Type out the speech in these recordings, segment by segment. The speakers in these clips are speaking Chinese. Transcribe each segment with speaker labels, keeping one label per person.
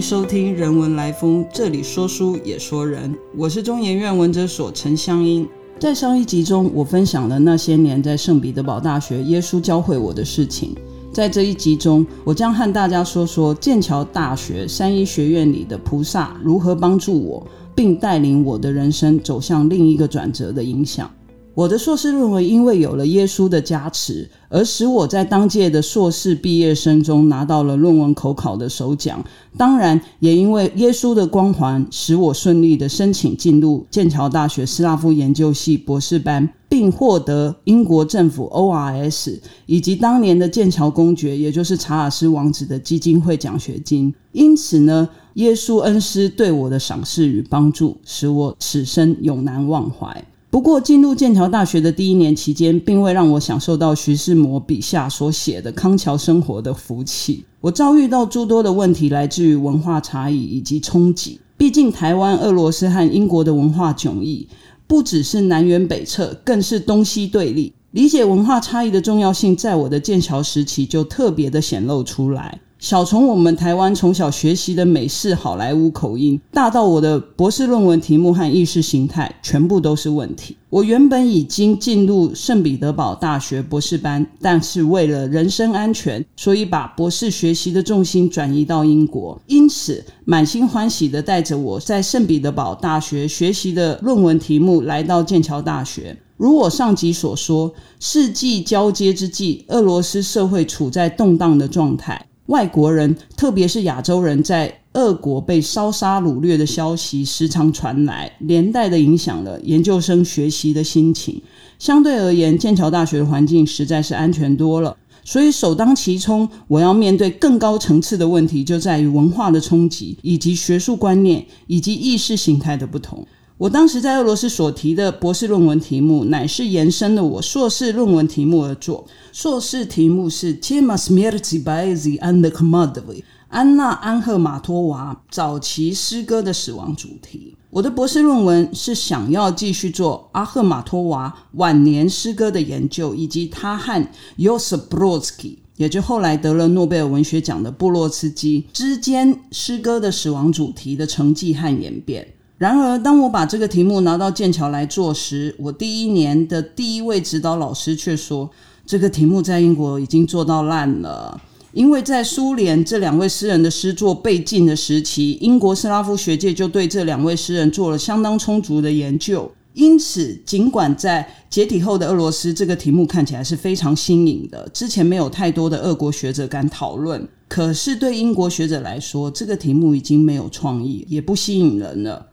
Speaker 1: 收听《人文来风》，这里说书也说人。我是中研院文哲所陈香英。在上一集中，我分享了那些年在圣彼得堡大学耶稣教会我的事情。在这一集中，我将和大家说说剑桥大学三一学院里的菩萨如何帮助我，并带领我的人生走向另一个转折的影响。我的硕士论文因为有了耶稣的加持，而使我在当届的硕士毕业生中拿到了论文口考的首奖。当然，也因为耶稣的光环，使我顺利的申请进入剑桥大学斯拉夫研究系博士班，并获得英国政府 ORS 以及当年的剑桥公爵，也就是查尔斯王子的基金会奖学金。因此呢，耶稣恩师对我的赏识与帮助，使我此生永难忘怀。不过，进入剑桥大学的第一年期间，并未让我享受到徐志摩笔下所写的康桥生活的福气。我遭遇到诸多的问题，来自于文化差异以及冲击。毕竟，台湾、俄罗斯和英国的文化迥异，不只是南辕北辙，更是东西对立。理解文化差异的重要性，在我的剑桥时期就特别的显露出来。小从我们台湾从小学习的美式好莱坞口音，大到我的博士论文题目和意识形态，全部都是问题。我原本已经进入圣彼得堡大学博士班，但是为了人身安全，所以把博士学习的重心转移到英国。因此，满心欢喜的带着我在圣彼得堡大学学习的论文题目，来到剑桥大学。如我上集所说，世纪交接之际，俄罗斯社会处在动荡的状态。外国人，特别是亚洲人，在俄国被烧杀掳掠的消息时常传来，连带的影响了研究生学习的心情。相对而言，剑桥大学的环境实在是安全多了。所以首当其冲，我要面对更高层次的问题，就在于文化的冲击，以及学术观念以及意识形态的不同。我当时在俄罗斯所提的博士论文题目，乃是延伸了我硕士论文题目而作。硕士题目是 Tima Smirty by the and c o m m o d v y 安娜安赫马托娃早期诗歌的死亡主题。我的博士论文是想要继续做阿赫马托娃晚年诗歌的研究，以及他和 Yosef Brodsky，也就后来得了诺贝尔文学奖的布洛茨基之间诗歌的死亡主题的成绩和演变。然而，当我把这个题目拿到剑桥来做时，我第一年的第一位指导老师却说，这个题目在英国已经做到烂了。因为在苏联这两位诗人的诗作被禁的时期，英国斯拉夫学界就对这两位诗人做了相当充足的研究。因此，尽管在解体后的俄罗斯，这个题目看起来是非常新颖的，之前没有太多的俄国学者敢讨论。可是，对英国学者来说，这个题目已经没有创意，也不吸引人了。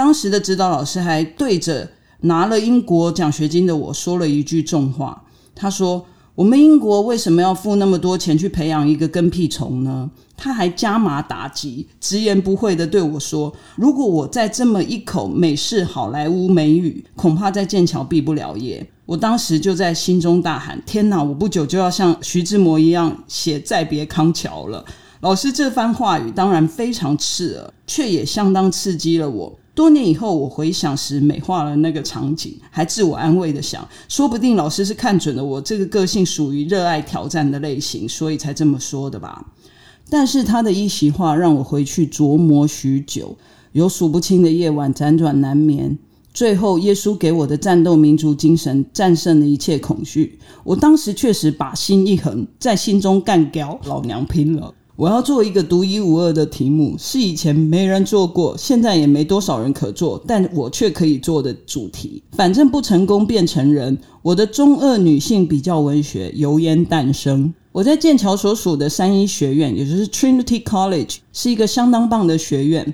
Speaker 1: 当时的指导老师还对着拿了英国奖学金的我说了一句重话。他说：“我们英国为什么要付那么多钱去培养一个跟屁虫呢？”他还加码打击，直言不讳的对我说：“如果我再这么一口美式好莱坞美语，恐怕在剑桥毕不了业。”我当时就在心中大喊：“天哪！我不久就要像徐志摩一样写再别康桥了。”老师这番话语当然非常刺耳，却也相当刺激了我。多年以后，我回想时美化了那个场景，还自我安慰的想，说不定老师是看准了我这个个性属于热爱挑战的类型，所以才这么说的吧。但是他的一席话让我回去琢磨许久，有数不清的夜晚辗转难眠。最后，耶稣给我的战斗民族精神战胜了一切恐惧。我当时确实把心一横，在心中干掉老娘拼了。我要做一个独一无二的题目，是以前没人做过，现在也没多少人可做，但我却可以做的主题。反正不成功变成人，我的中二女性比较文学油烟诞生。我在剑桥所属的三一学院，也就是 Trinity College，是一个相当棒的学院，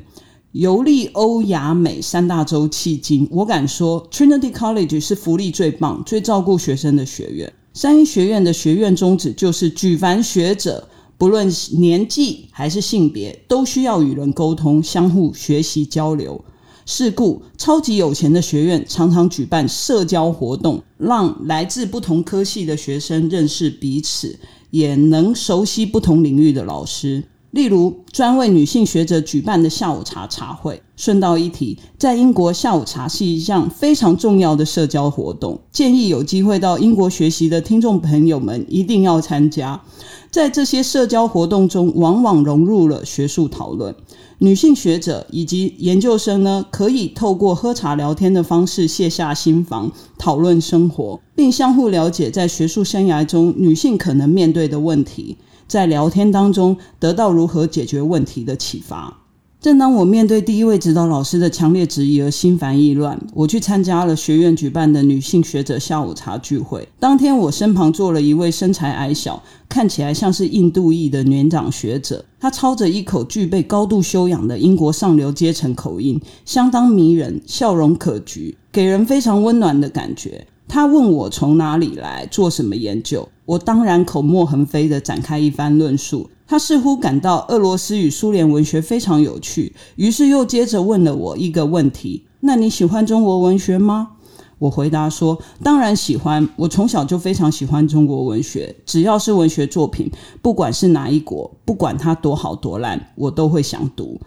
Speaker 1: 游历欧亚美三大洲迄今，我敢说 Trinity College 是福利最棒、最照顾学生的学院。三一学院的学院宗旨就是举凡学者。不论年纪还是性别，都需要与人沟通，相互学习交流。是故，超级有钱的学院常常举办社交活动，让来自不同科系的学生认识彼此，也能熟悉不同领域的老师。例如专为女性学者举办的下午茶茶会。顺道一提，在英国下午茶是一项非常重要的社交活动，建议有机会到英国学习的听众朋友们一定要参加。在这些社交活动中，往往融入了学术讨论。女性学者以及研究生呢，可以透过喝茶聊天的方式卸下心防，讨论生活，并相互了解在学术生涯中女性可能面对的问题，在聊天当中得到如何解决问题的启发。正当我面对第一位指导老师的强烈质疑而心烦意乱，我去参加了学院举办的女性学者下午茶聚会。当天，我身旁坐了一位身材矮小、看起来像是印度裔的年长学者，他操着一口具备高度修养的英国上流阶层口音，相当迷人，笑容可掬，给人非常温暖的感觉。他问我从哪里来，做什么研究，我当然口沫横飞地展开一番论述。他似乎感到俄罗斯与苏联文学非常有趣，于是又接着问了我一个问题：“那你喜欢中国文学吗？”我回答说：“当然喜欢，我从小就非常喜欢中国文学，只要是文学作品，不管是哪一国，不管它多好多烂，我都会想读。”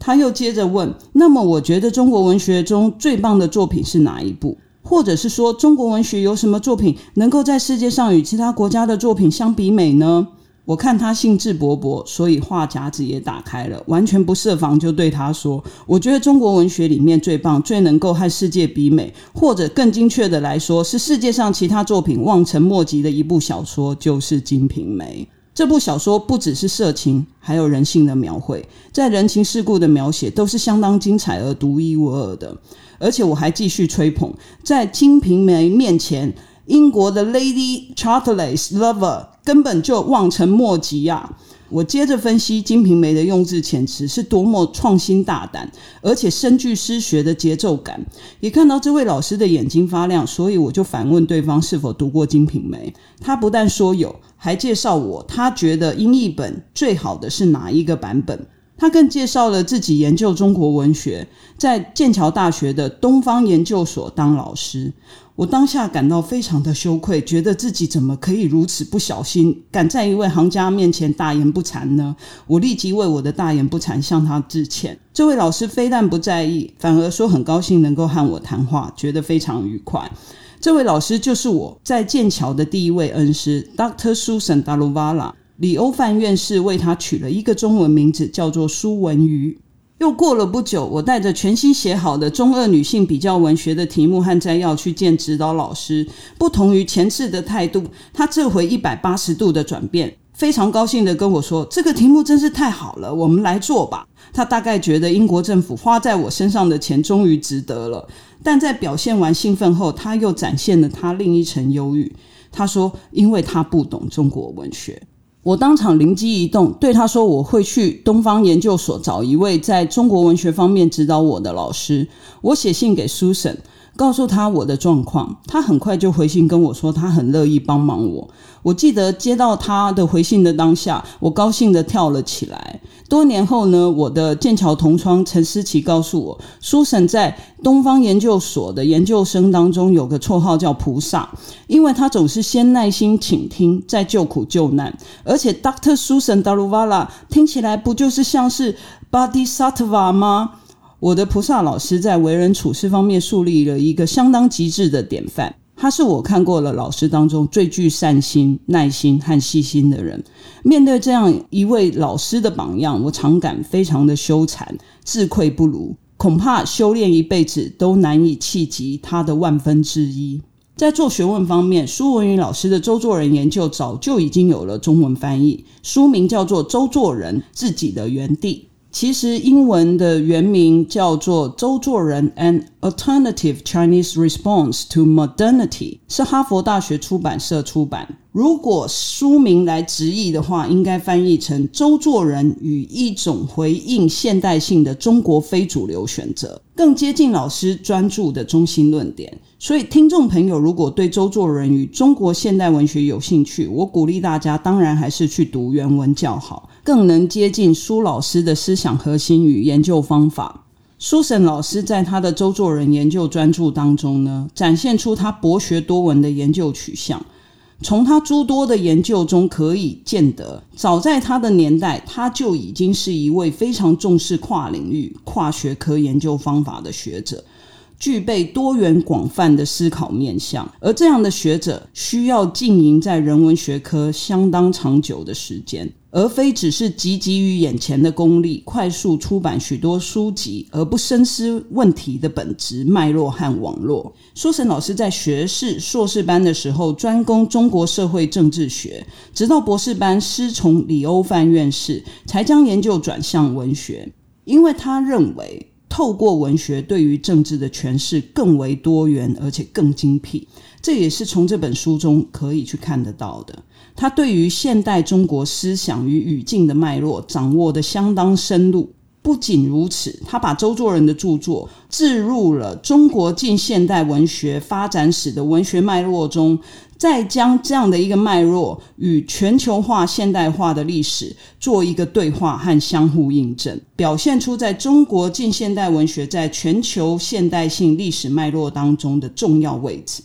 Speaker 1: 他又接着问：“那么，我觉得中国文学中最棒的作品是哪一部？或者是说，中国文学有什么作品能够在世界上与其他国家的作品相比美呢？”我看他兴致勃勃，所以话匣子也打开了，完全不设防就对他说：“我觉得中国文学里面最棒、最能够和世界比美，或者更精确的来说，是世界上其他作品望尘莫及的一部小说，就是《金瓶梅》。这部小说不只是色情，还有人性的描绘，在人情世故的描写都是相当精彩而独一无二的。而且我还继续吹捧，在《金瓶梅》面前。”英国的 Lady Charles Lover 根本就望尘莫及呀！我接着分析《金瓶梅》的用字遣词是多么创新大胆，而且深具诗学的节奏感。也看到这位老师的眼睛发亮，所以我就反问对方是否读过《金瓶梅》。他不但说有，还介绍我他觉得英译本最好的是哪一个版本。他更介绍了自己研究中国文学，在剑桥大学的东方研究所当老师。我当下感到非常的羞愧，觉得自己怎么可以如此不小心，敢在一位行家面前大言不惭呢？我立即为我的大言不惭向他致歉。这位老师非但不在意，反而说很高兴能够和我谈话，觉得非常愉快。这位老师就是我在剑桥的第一位恩师，Dr. Susan Daluvala。李欧范院士为他取了一个中文名字，叫做苏文瑜。又过了不久，我带着全新写好的中二女性比较文学的题目和摘要去见指导老师。不同于前次的态度，他这回一百八十度的转变，非常高兴的跟我说：“这个题目真是太好了，我们来做吧。”他大概觉得英国政府花在我身上的钱终于值得了。但在表现完兴奋后，他又展现了他另一层忧郁。他说：“因为他不懂中国文学。”我当场灵机一动，对他说：“我会去东方研究所找一位在中国文学方面指导我的老师。”我写信给 Susan。告诉他我的状况，他很快就回信跟我说，他很乐意帮忙我。我记得接到他的回信的当下，我高兴的跳了起来。多年后呢，我的剑桥同窗陈思琪告诉我，苏婶在东方研究所的研究生当中有个绰号叫菩萨，因为他总是先耐心倾听，再救苦救难。而且 Dr. Susan Daluvala 听起来不就是像是 Bodhisattva 吗？我的菩萨老师在为人处事方面树立了一个相当极致的典范。他是我看过了老师当中最具善心、耐心和细心的人。面对这样一位老师的榜样，我常感非常的羞惭、自愧不如，恐怕修炼一辈子都难以企及他的万分之一。在做学问方面，苏文宇老师的周作人研究早就已经有了中文翻译，书名叫做《周作人自己的园地》。其实英文的原名叫做《周作人 An Alternative Chinese Response to Modernity》，是哈佛大学出版社出版。如果书名来直译的话，应该翻译成《周作人与一种回应现代性的中国非主流选择》，更接近老师专注的中心论点。所以，听众朋友如果对周作人与中国现代文学有兴趣，我鼓励大家，当然还是去读原文较好。更能接近苏老师的思想核心与研究方法。苏沈老师在他的周作人研究专著当中呢，展现出他博学多闻的研究取向。从他诸多的研究中可以见得，早在他的年代，他就已经是一位非常重视跨领域、跨学科研究方法的学者。具备多元广泛的思考面向，而这样的学者需要经营在人文学科相当长久的时间，而非只是汲汲于眼前的功利，快速出版许多书籍，而不深思问题的本质脉络和网络。苏神老师在学士、硕士班的时候专攻中国社会政治学，直到博士班师从李欧范院士，才将研究转向文学，因为他认为。透过文学对于政治的诠释更为多元，而且更精辟，这也是从这本书中可以去看得到的。他对于现代中国思想与语境的脉络掌握的相当深入。不仅如此，他把周作人的著作置入了中国近现代文学发展史的文学脉络中。再将这样的一个脉络与全球化现代化的历史做一个对话和相互印证，表现出在中国近现代文学在全球现代性历史脉络当中的重要位置。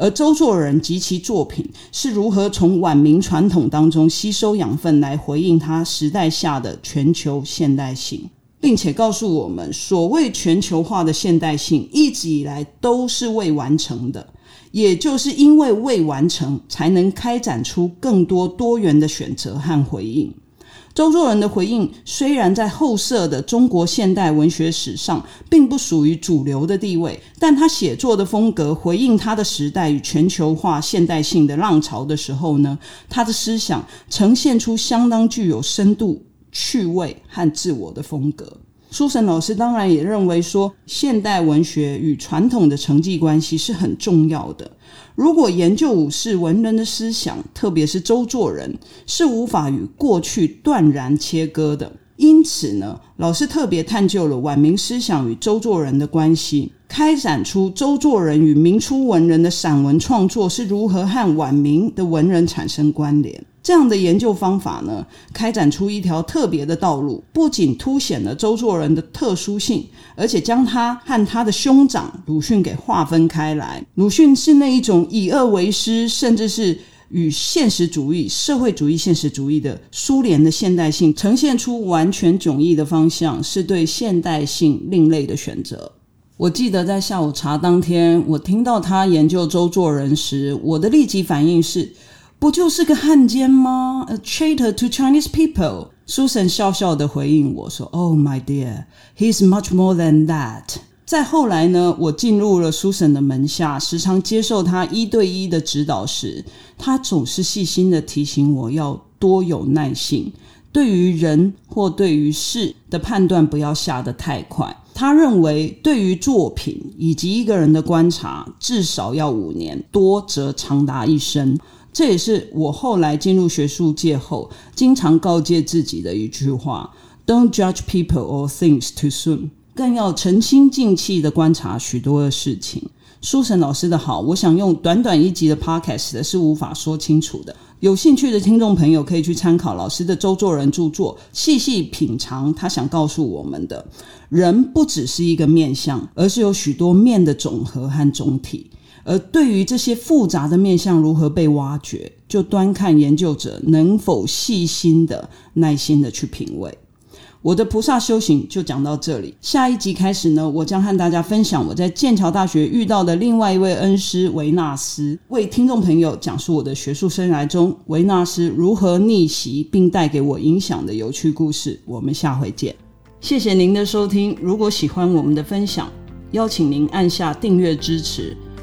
Speaker 1: 而周作人及其作品是如何从晚明传统当中吸收养分来回应他时代下的全球现代性，并且告诉我们，所谓全球化的现代性一直以来都是未完成的。也就是因为未完成，才能开展出更多多元的选择和回应。周作人的回应虽然在后设的中国现代文学史上并不属于主流的地位，但他写作的风格回应他的时代与全球化现代性的浪潮的时候呢，他的思想呈现出相当具有深度、趣味和自我的风格。苏神老师当然也认为说，现代文学与传统的成绩关系是很重要的。如果研究武士文人的思想，特别是周作人，是无法与过去断然切割的。因此呢，老师特别探究了晚明思想与周作人的关系，开展出周作人与明初文人的散文创作是如何和晚明的文人产生关联。这样的研究方法呢，开展出一条特别的道路，不仅凸显了周作人的特殊性，而且将他和他的兄长鲁迅给划分开来。鲁迅是那一种以恶为师，甚至是与现实主义、社会主义、现实主义的苏联的现代性呈现出完全迥异的方向，是对现代性另类的选择。我记得在下午茶当天，我听到他研究周作人时，我的立即反应是。不就是个汉奸吗？A traitor to Chinese people。Susan 笑笑的回应我说：“Oh my dear, he's much more than that。”再后来呢，我进入了 Susan 的门下，时常接受他一对一的指导时，他总是细心的提醒我要多有耐心，对于人或对于事的判断不要下得太快。他认为，对于作品以及一个人的观察，至少要五年，多则长达一生。这也是我后来进入学术界后，经常告诫自己的一句话：Don't judge people or things too soon。更要沉心静气的观察许多的事情。书神老师的好，我想用短短一集的 podcast 是无法说清楚的。有兴趣的听众朋友可以去参考老师的周作人著作，细细品尝他想告诉我们的：人不只是一个面相，而是有许多面的总和和总体。而对于这些复杂的面相如何被挖掘，就端看研究者能否细心的、耐心的去品味。我的菩萨修行就讲到这里，下一集开始呢，我将和大家分享我在剑桥大学遇到的另外一位恩师维纳斯，为听众朋友讲述我的学术生涯中维纳斯如何逆袭并带给我影响的有趣故事。我们下回见，谢谢您的收听。如果喜欢我们的分享，邀请您按下订阅支持。